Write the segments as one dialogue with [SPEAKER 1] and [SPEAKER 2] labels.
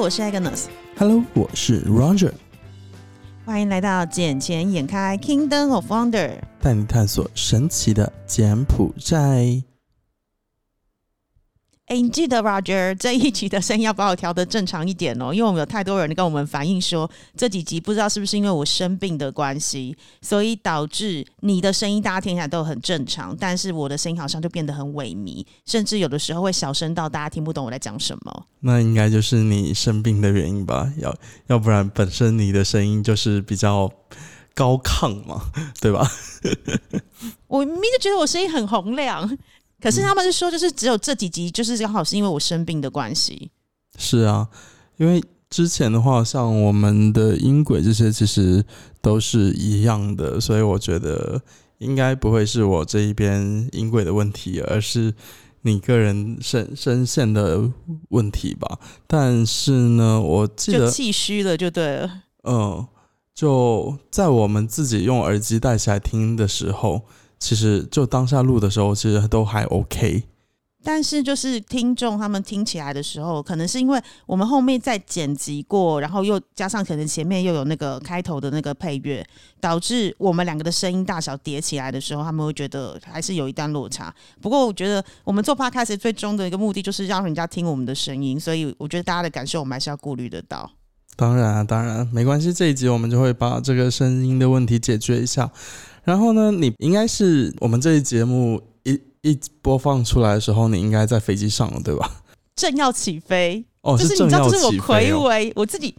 [SPEAKER 1] 我是 Agnes。
[SPEAKER 2] Hello，我是 Roger，
[SPEAKER 1] 欢迎来到《眼前眼开 Kingdom of Wonder》。
[SPEAKER 2] 带你探索神奇的柬埔寨。
[SPEAKER 1] 哎，你记得 Roger 这一集的声音要把我调的正常一点哦，因为我们有太多人跟我们反映说，这几集不知道是不是因为我生病的关系，所以导致你的声音大家听起来都很正常，但是我的声音好像就变得很萎靡，甚至有的时候会小声到大家听不懂我在讲什么。
[SPEAKER 2] 那应该就是你生病的原因吧？要要不然本身你的声音就是比较高亢嘛，对吧？
[SPEAKER 1] 我明明就觉得我声音很洪亮，可是他们是说，就是只有这几集，就是刚好是因为我生病的关系。
[SPEAKER 2] 是啊，因为之前的话，像我们的音轨这些其实都是一样的，所以我觉得应该不会是我这一边音轨的问题，而是你个人声声线的问题吧。但是呢，我记
[SPEAKER 1] 就
[SPEAKER 2] 得，
[SPEAKER 1] 气虚了，就对了。
[SPEAKER 2] 嗯，就在我们自己用耳机戴起来听的时候，其实就当下录的时候，其实都还 OK。
[SPEAKER 1] 但是就是听众他们听起来的时候，可能是因为我们后面再剪辑过，然后又加上可能前面又有那个开头的那个配乐，导致我们两个的声音大小叠起来的时候，他们会觉得还是有一段落差。不过我觉得我们做 podcast 最终的一个目的就是让人家听我们的声音，所以我觉得大家的感受我们还是要顾虑得到。
[SPEAKER 2] 当然啊，当然没关系。这一集我们就会把这个声音的问题解决一下。然后呢，你应该是我们这一节目一一播放出来的时候，你应该在飞机上了，对吧？
[SPEAKER 1] 正要起飞，
[SPEAKER 2] 哦，
[SPEAKER 1] 就是你知道，这是我。魁伟，我自己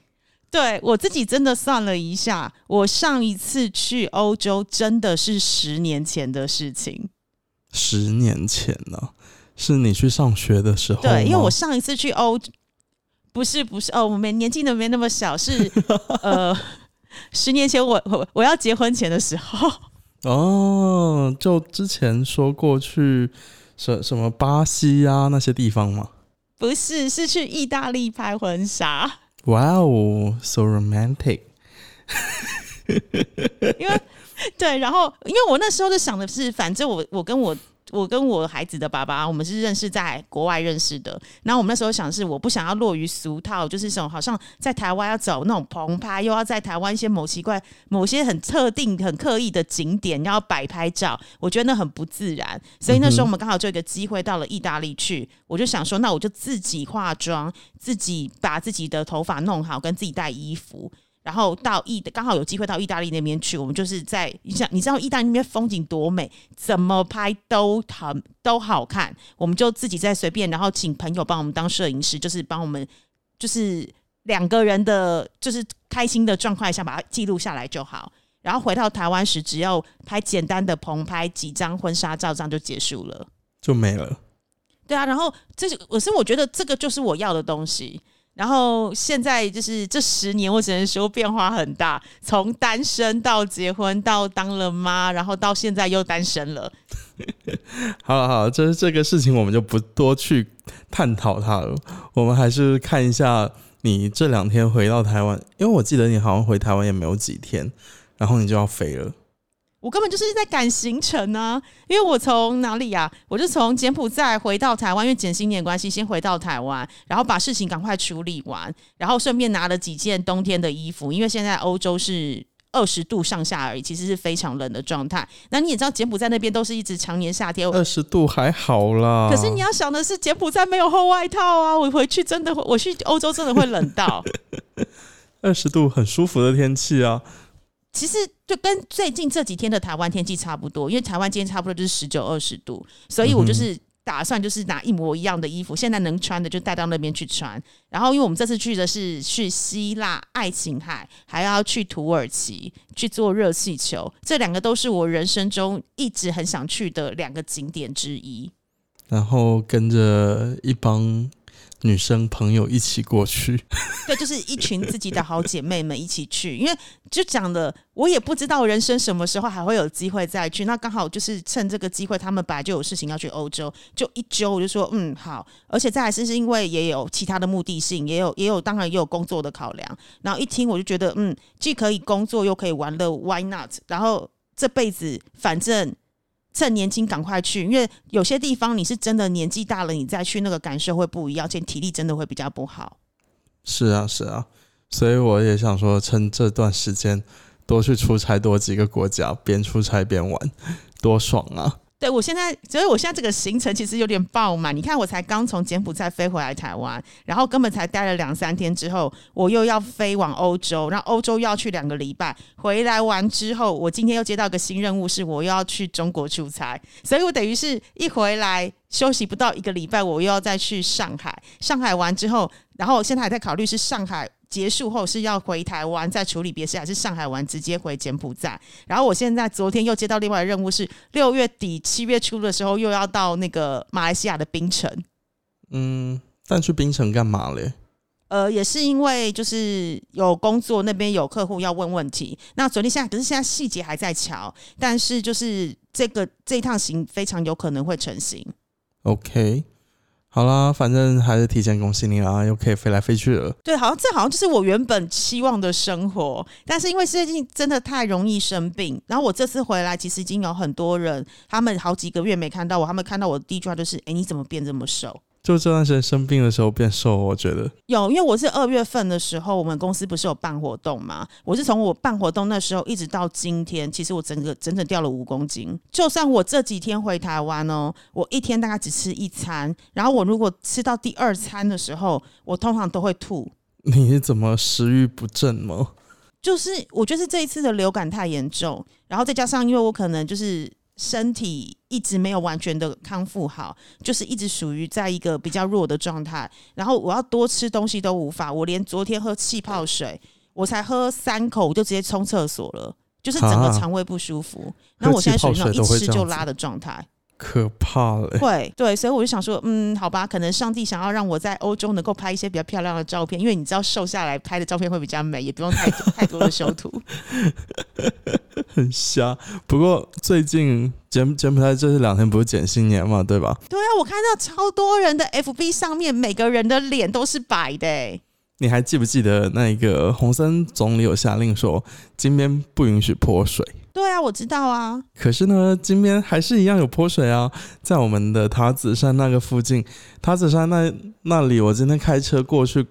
[SPEAKER 1] 对我自己真的算了一下，我上一次去欧洲真的是十年前的事情。
[SPEAKER 2] 十年前呢、是你去上学的时候。
[SPEAKER 1] 对，因为我上一次去欧，不是不是哦，我们年纪都没那么小，是呃，十年前我我我要结婚前的时候。
[SPEAKER 2] 哦，就之前说过去什什么巴西啊那些地方吗。
[SPEAKER 1] 不是，是去意大利拍婚纱，
[SPEAKER 2] 哇哦，so romantic。
[SPEAKER 1] 因为对，然后因为我那时候就想的是，反正我我跟我我跟我孩子的爸爸，我们是认识在国外认识的。然后我们那时候想是，我不想要落于俗套，就是这种好像在台湾要走那种棚拍，又要在台湾一些某奇怪、某些很特定、很刻意的景点要摆拍照，我觉得那很不自然。所以那时候我们刚好就有一个机会到了意大利去，我就想说，那我就自己化妆，自己把自己的头发弄好，跟自己带衣服。然后到意刚好有机会到意大利那边去，我们就是在你想你知道意大利那边风景多美，怎么拍都很都好看，我们就自己在随便，然后请朋友帮我们当摄影师，就是帮我们就是两个人的，就是开心的状况下把它记录下来就好。然后回到台湾时，只要拍简单的棚拍几张婚纱照，这样就结束了。
[SPEAKER 2] 就没了。
[SPEAKER 1] 对啊，然后这是我是我觉得这个就是我要的东西。然后现在就是这十年，我只能说变化很大，从单身到结婚，到当了妈，然后到现在又单身了。
[SPEAKER 2] 好了好了，这这个事情我们就不多去探讨它了。我们还是看一下你这两天回到台湾，因为我记得你好像回台湾也没有几天，然后你就要飞了。
[SPEAKER 1] 我根本就是在赶行程啊，因为我从哪里啊？我就从柬埔寨回到台湾，因为减新年关系，先回到台湾，然后把事情赶快处理完，然后顺便拿了几件冬天的衣服，因为现在欧洲是二十度上下而已，其实是非常冷的状态。那你也知道，柬埔寨那边都是一直常年夏天，
[SPEAKER 2] 二十度还好啦，
[SPEAKER 1] 可是你要想的是，柬埔寨没有厚外套啊！我回去真的会，我去欧洲真的会冷到。
[SPEAKER 2] 二十度很舒服的天气啊。
[SPEAKER 1] 其实就跟最近这几天的台湾天气差不多，因为台湾今天差不多就是十九二十度，所以我就是打算就是拿一模一样的衣服，现在能穿的就带到那边去穿。然后因为我们这次去的是去希腊爱琴海，还要去土耳其去做热气球，这两个都是我人生中一直很想去的两个景点之一。
[SPEAKER 2] 然后跟着一帮女生朋友一起过去，
[SPEAKER 1] 对，就是一群自己的好姐妹们一起去，因为就讲的，我也不知道人生什么时候还会有机会再去。那刚好就是趁这个机会，他们本来就有事情要去欧洲，就一揪我就说嗯好，而且再来是是因为也有其他的目的性，也有也有当然也有工作的考量。然后一听我就觉得嗯，既可以工作又可以玩乐，Why not？然后这辈子反正。趁年轻赶快去，因为有些地方你是真的年纪大了，你再去那个感受会不一样，而且体力真的会比较不好。
[SPEAKER 2] 是啊，是啊，所以我也想说，趁这段时间多去出差，多几个国家，边出差边玩，多爽啊！
[SPEAKER 1] 对我现在，所以我现在这个行程其实有点爆满。你看，我才刚从柬埔寨飞回来台湾，然后根本才待了两三天之后，我又要飞往欧洲，然后欧洲要去两个礼拜。回来完之后，我今天又接到一个新任务，是我又要去中国出差，所以我等于是一回来休息不到一个礼拜，我又要再去上海。上海完之后，然后现在还在考虑是上海。结束后是要回台湾再处理别事，还是上海玩直接回柬埔寨？然后我现在昨天又接到另外的任务，是六月底七月初的时候又要到那个马来西亚的槟城。
[SPEAKER 2] 嗯，但去槟城干嘛嘞？
[SPEAKER 1] 呃，也是因为就是有工作，那边有客户要问问题。那昨天现在可是现在细节还在瞧，但是就是这个这一趟行非常有可能会成型。
[SPEAKER 2] OK。好啦，反正还是提前恭喜你啦，又可以飞来飞去了。
[SPEAKER 1] 对，好像这好像就是我原本期望的生活，但是因为最近真的太容易生病，然后我这次回来，其实已经有很多人，他们好几个月没看到我，他们看到我的第一句话就是：“哎，你怎么变这么瘦？”
[SPEAKER 2] 就这段时间生病的时候变瘦，我觉得
[SPEAKER 1] 有，因为我是二月份的时候，我们公司不是有办活动嘛？我是从我办活动那时候一直到今天，其实我整个整整掉了五公斤。就算我这几天回台湾哦，我一天大概只吃一餐，然后我如果吃到第二餐的时候，我通常都会吐。
[SPEAKER 2] 你是怎么食欲不振吗？
[SPEAKER 1] 就是我觉得是这一次的流感太严重，然后再加上因为我可能就是。身体一直没有完全的康复好，就是一直属于在一个比较弱的状态。然后我要多吃东西都无法，我连昨天喝气泡水，我才喝三口我就直接冲厕所了，就是整个肠胃不舒服。那我现在属于那种一吃就拉的状态。
[SPEAKER 2] 可怕了，
[SPEAKER 1] 会对，所以我就想说，嗯，好吧，可能上帝想要让我在欧洲能够拍一些比较漂亮的照片，因为你知道瘦下来拍的照片会比较美，也不用太太多的修图。
[SPEAKER 2] 很瞎，不过最近柬柬埔寨这两天不是减新年嘛，对吧？
[SPEAKER 1] 对啊，我看到超多人的 FB 上面，每个人的脸都是白的。
[SPEAKER 2] 你还记不记得那个洪森总理有下令说，金边不允许泼水？
[SPEAKER 1] 对啊，我知道啊。
[SPEAKER 2] 可是呢，金边还是一样有泼水啊，在我们的塔子山那个附近，塔子山那那里，我今天开车过去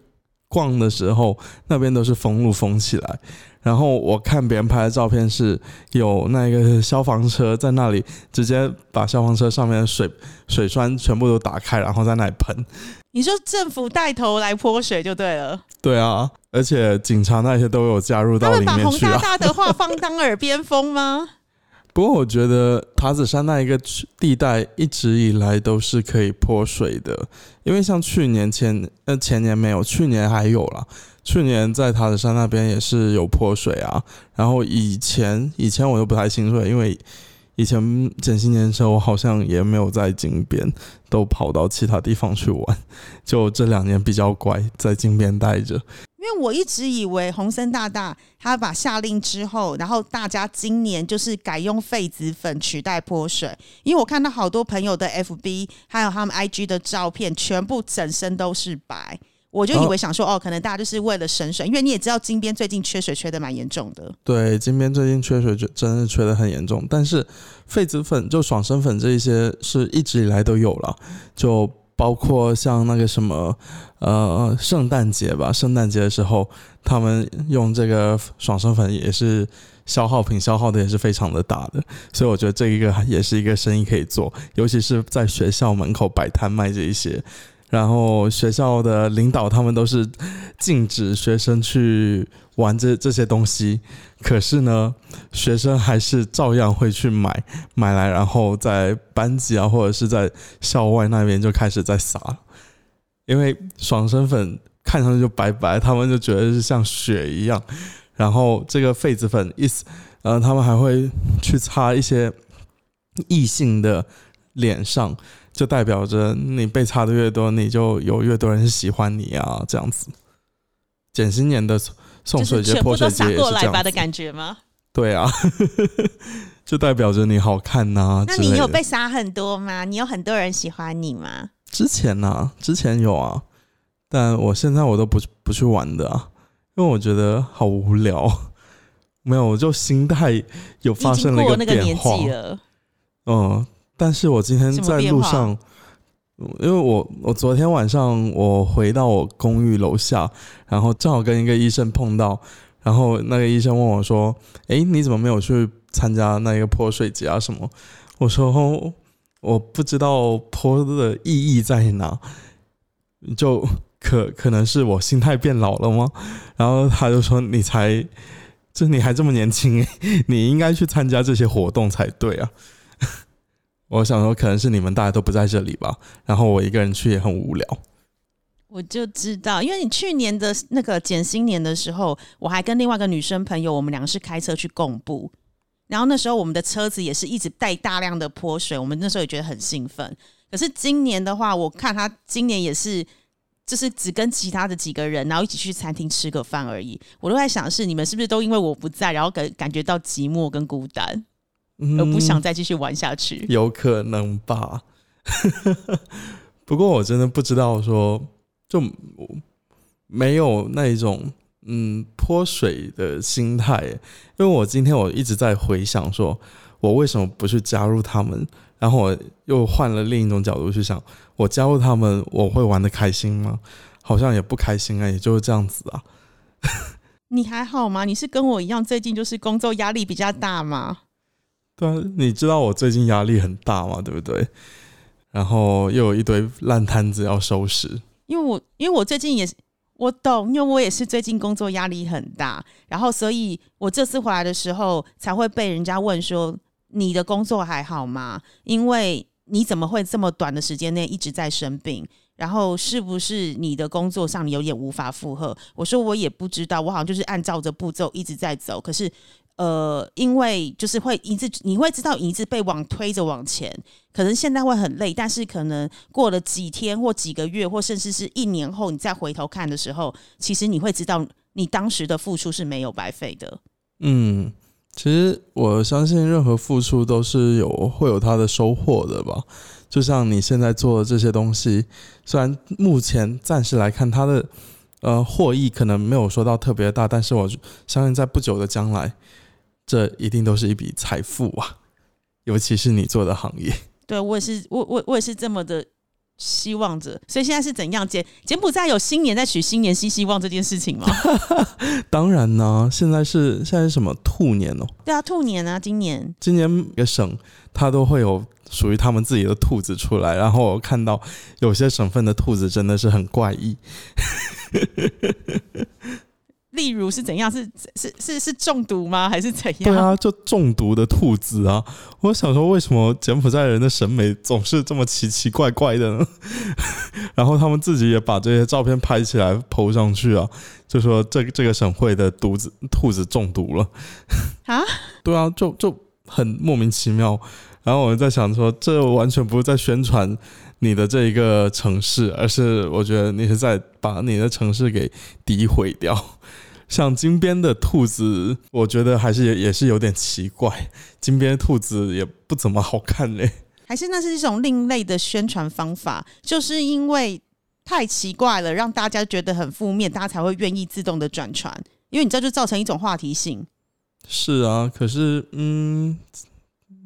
[SPEAKER 2] 逛的时候，那边都是封路封起来。然后我看别人拍的照片，是有那个消防车在那里，直接把消防车上面的水水栓全部都打开，然后在那里喷。
[SPEAKER 1] 你说政府带头来泼水就对了。
[SPEAKER 2] 对啊，而且警察那些都有加入到里面去啊。
[SPEAKER 1] 他们把洪大大的话放当耳边风吗？
[SPEAKER 2] 不过我觉得塔子山那一个地带一直以来都是可以泼水的，因为像去年前呃前年没有，去年还有了。去年在塔子山那边也是有泼水啊。然后以前以前我都不太清楚，因为。以前整新年的时候，我好像也没有在金边，都跑到其他地方去玩。就这两年比较乖，在金边待着。
[SPEAKER 1] 因为我一直以为洪森大大他把下令之后，然后大家今年就是改用痱子粉取代泼水。因为我看到好多朋友的 FB 还有他们 IG 的照片，全部整身都是白。我就以为想说哦，可能大家就是为了省水，因为你也知道金边最近缺水缺的蛮严重的。
[SPEAKER 2] 对，金边最近缺水就真的缺的很严重。但是痱子粉就爽身粉这一些是一直以来都有了，就包括像那个什么呃圣诞节吧，圣诞节的时候他们用这个爽身粉也是消耗品，消耗的也是非常的大的。所以我觉得这一个也是一个生意可以做，尤其是在学校门口摆摊卖这一些。然后学校的领导他们都是禁止学生去玩这这些东西，可是呢，学生还是照样会去买买来，然后在班级啊或者是在校外那边就开始在撒，因为爽身粉看上去就白白，他们就觉得是像雪一样。然后这个痱子粉意思，呃，他们还会去擦一些异性的脸上。就代表着你被擦的越多，你就有越多人喜欢你啊！这样子，减新年的送水节、泼水节也是这样
[SPEAKER 1] 的感觉吗？
[SPEAKER 2] 对啊，就代表着你好看呐。
[SPEAKER 1] 那你有被杀很多吗？你有很多人喜欢你吗？
[SPEAKER 2] 之前呢，之前有啊，但我现在我都不不去玩的啊，因为我觉得好无聊。没有，我就心态有发生了一个变化。
[SPEAKER 1] 嗯。
[SPEAKER 2] 但是我今天在路上，因为我我昨天晚上我回到我公寓楼下，然后正好跟一个医生碰到，然后那个医生问我说：“诶，你怎么没有去参加那个泼水节啊什么？”我说：“我不知道泼的意义在哪，就可可能是我心态变老了吗？”然后他就说：“你才，就你还这么年轻，你应该去参加这些活动才对啊。”我想说，可能是你们大家都不在这里吧，然后我一个人去也很无聊。
[SPEAKER 1] 我就知道，因为你去年的那个减新年的时候，我还跟另外一个女生朋友，我们两个是开车去共步，然后那时候我们的车子也是一直带大量的泼水，我们那时候也觉得很兴奋。可是今年的话，我看他今年也是，就是只跟其他的几个人，然后一起去餐厅吃个饭而已。我都在想，是你们是不是都因为我不在，然后感感觉到寂寞跟孤单？而不想再继续玩下去，
[SPEAKER 2] 有可能吧。不过我真的不知道说，就没有那一种嗯泼水的心态，因为我今天我一直在回想，说我为什么不去加入他们，然后我又换了另一种角度去想，我加入他们我会玩的开心吗？好像也不开心啊，也就是这样子啊。
[SPEAKER 1] 你还好吗？你是跟我一样，最近就是工作压力比较大吗？
[SPEAKER 2] 对啊，你知道我最近压力很大嘛，对不对？然后又有一堆烂摊子要收拾。
[SPEAKER 1] 因为我因为我最近也是我懂，因为我也是最近工作压力很大，然后所以我这次回来的时候才会被人家问说你的工作还好吗？因为你怎么会这么短的时间内一直在生病？然后是不是你的工作上你有点无法负荷？我说我也不知道，我好像就是按照着步骤一直在走，可是。呃，因为就是会一直你会知道一直被往推着往前，可能现在会很累，但是可能过了几天或几个月，或甚至是一年后，你再回头看的时候，其实你会知道你当时的付出是没有白费的。
[SPEAKER 2] 嗯，其实我相信任何付出都是有会有它的收获的吧。就像你现在做的这些东西，虽然目前暂时来看它的呃获益可能没有说到特别大，但是我相信在不久的将来。这一定都是一笔财富啊，尤其是你做的行业。
[SPEAKER 1] 对我也是，我我我也是这么的希望着。所以现在是怎样？柬柬埔寨有新年在取新年新希望这件事情吗？
[SPEAKER 2] 当然呢，现在是现在是什么兔年哦？
[SPEAKER 1] 对啊，兔年啊，今年
[SPEAKER 2] 今年每个省它都会有属于他们自己的兔子出来。然后我看到有些省份的兔子真的是很怪异。
[SPEAKER 1] 例如是怎样？是是是是中毒吗？还是怎样？
[SPEAKER 2] 对啊，就中毒的兔子啊！我想说，为什么柬埔寨人的审美总是这么奇奇怪怪的呢？然后他们自己也把这些照片拍起来抛上去啊，就说这个这个省会的犊子兔子中毒了啊！对啊，就就很莫名其妙。然后我在想说，这完全不是在宣传你的这一个城市，而是我觉得你是在把你的城市给诋毁掉。像金边的兔子，我觉得还是也也是有点奇怪。金边兔子也不怎么好看嘞，
[SPEAKER 1] 还是那是一种另类的宣传方法，就是因为太奇怪了，让大家觉得很负面，大家才会愿意自动的转传。因为你知道，就造成一种话题性。
[SPEAKER 2] 是啊，可是嗯，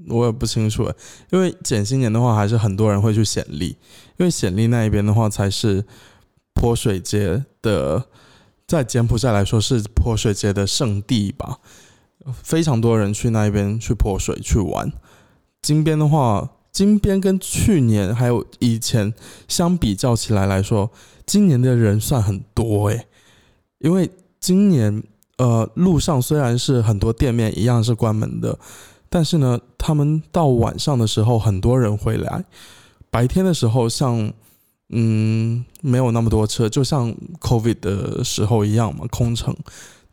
[SPEAKER 2] 我也不清楚诶，因为减新年的话，还是很多人会去显利，因为显利那一边的话才是泼水节的。在柬埔寨来说是泼水节的圣地吧，非常多人去那一边去泼水去玩。金边的话，金边跟去年还有以前相比较起来来说，今年的人算很多诶。因为今年呃路上虽然是很多店面一样是关门的，但是呢，他们到晚上的时候很多人会来，白天的时候像。嗯，没有那么多车，就像 COVID 的时候一样嘛，空城。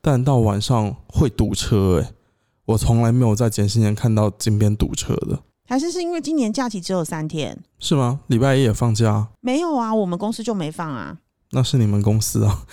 [SPEAKER 2] 但到晚上会堵车，诶，我从来没有在前些年看到金边堵车的。
[SPEAKER 1] 还是是因为今年假期只有三天？
[SPEAKER 2] 是吗？礼拜一也放假？
[SPEAKER 1] 没有啊，我们公司就没放啊。
[SPEAKER 2] 那是你们公司啊？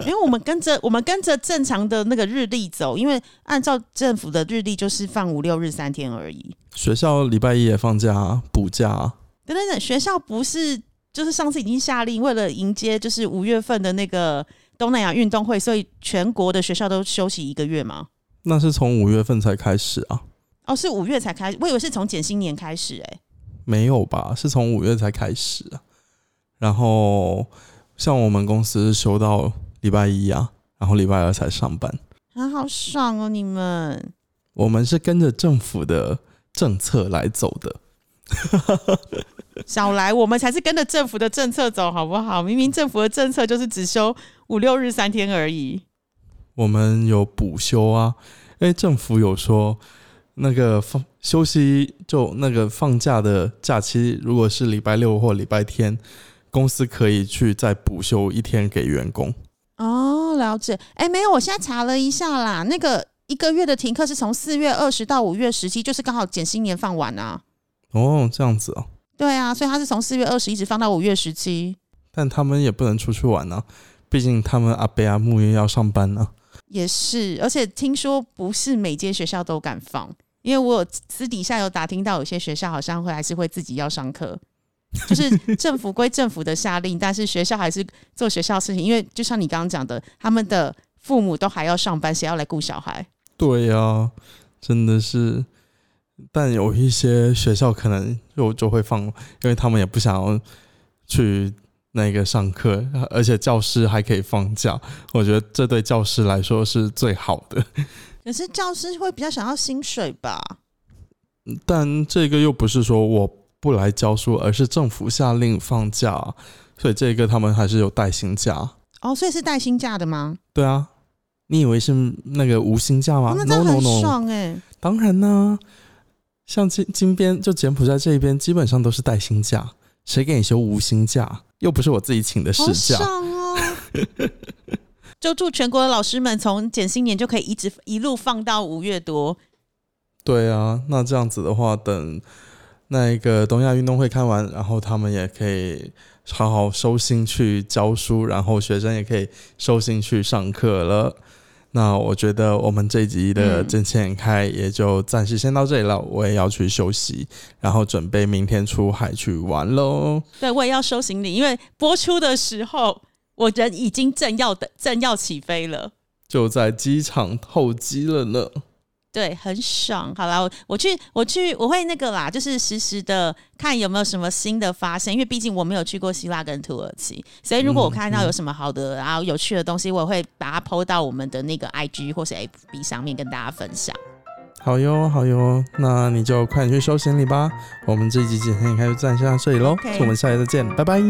[SPEAKER 1] 因为我们跟着我们跟着正常的那个日历走，因为按照政府的日历就是放五六日三天而已。
[SPEAKER 2] 学校礼拜一也放假补假。
[SPEAKER 1] 等等等，学校不是就是上次已经下令，为了迎接就是五月份的那个东南亚运动会，所以全国的学校都休息一个月吗？
[SPEAKER 2] 那是从五月份才开始啊？
[SPEAKER 1] 哦，是五月才开始，我以为是从减薪年开始，哎，
[SPEAKER 2] 没有吧？是从五月才开始啊。然后像我们公司休到礼拜一啊，然后礼拜二才上班。
[SPEAKER 1] 啊，好爽哦！你们
[SPEAKER 2] 我们是跟着政府的政策来走的。
[SPEAKER 1] 少来，我们才是跟着政府的政策走，好不好？明明政府的政策就是只休五六日三天而已。
[SPEAKER 2] 我们有补休啊，因为政府有说那个放休息就那个放假的假期，如果是礼拜六或礼拜天，公司可以去再补休一天给员工。
[SPEAKER 1] 哦，了解。哎，没有，我现在查了一下啦，那个一个月的停课是从四月二十到五月十七，就是刚好减新年放完啊。
[SPEAKER 2] 哦，这样子哦。
[SPEAKER 1] 对啊，所以他是从四月二十一直放到五月十七。
[SPEAKER 2] 但他们也不能出去玩啊，毕竟他们阿贝阿木也要上班呢。
[SPEAKER 1] 也是，而且听说不是每间学校都敢放，因为我私底下有打听到，有些学校好像会还是会自己要上课，就是政府归政府的下令，但是学校还是做学校事情，因为就像你刚刚讲的，他们的父母都还要上班，谁要来顾小孩？
[SPEAKER 2] 对呀，真的是，但有一些学校可能就就会放，因为他们也不想要去。那个上课，而且教师还可以放假，我觉得这对教师来说是最好的。
[SPEAKER 1] 可是教师会比较想要薪水吧？
[SPEAKER 2] 但这个又不是说我不来教书，而是政府下令放假，所以这个他们还是有带薪假。
[SPEAKER 1] 哦，所以是带薪假的吗？
[SPEAKER 2] 对啊，你以为是那个无薪假吗？
[SPEAKER 1] 那真的很爽哎！
[SPEAKER 2] 当然呢，像金金边就柬埔寨这一边，基本上都是带薪假。谁给你休无薪假？又不是我自己请的事假。
[SPEAKER 1] 哦！就祝全国的老师们从减薪年就可以一直一路放到五月多。
[SPEAKER 2] 对啊，那这样子的话，等那一个东亚运动会看完，然后他们也可以好好收心去教书，然后学生也可以收心去上课了。那我觉得我们这一集的正前开也就暂时先到这里了，我也要去休息，然后准备明天出海去玩喽。
[SPEAKER 1] 对，我也要收行李，因为播出的时候我人已经正要的正要起飞了，
[SPEAKER 2] 就在机场候机了呢。
[SPEAKER 1] 对，很爽。好了，我我去，我去，我会那个啦，就是实时的看有没有什么新的发现，因为毕竟我没有去过希腊跟土耳其，所以如果我看到有什么好的然后有趣的东西，我会把它抛到我们的那个 IG 或是 FB 上面跟大家分享。
[SPEAKER 2] 好哟，好哟，那你就快点去收行李吧。我们这集今天开始暂时到这里喽，我们下期再见，拜拜。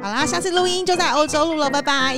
[SPEAKER 1] 好啦，下次录音就在欧洲录了，拜拜。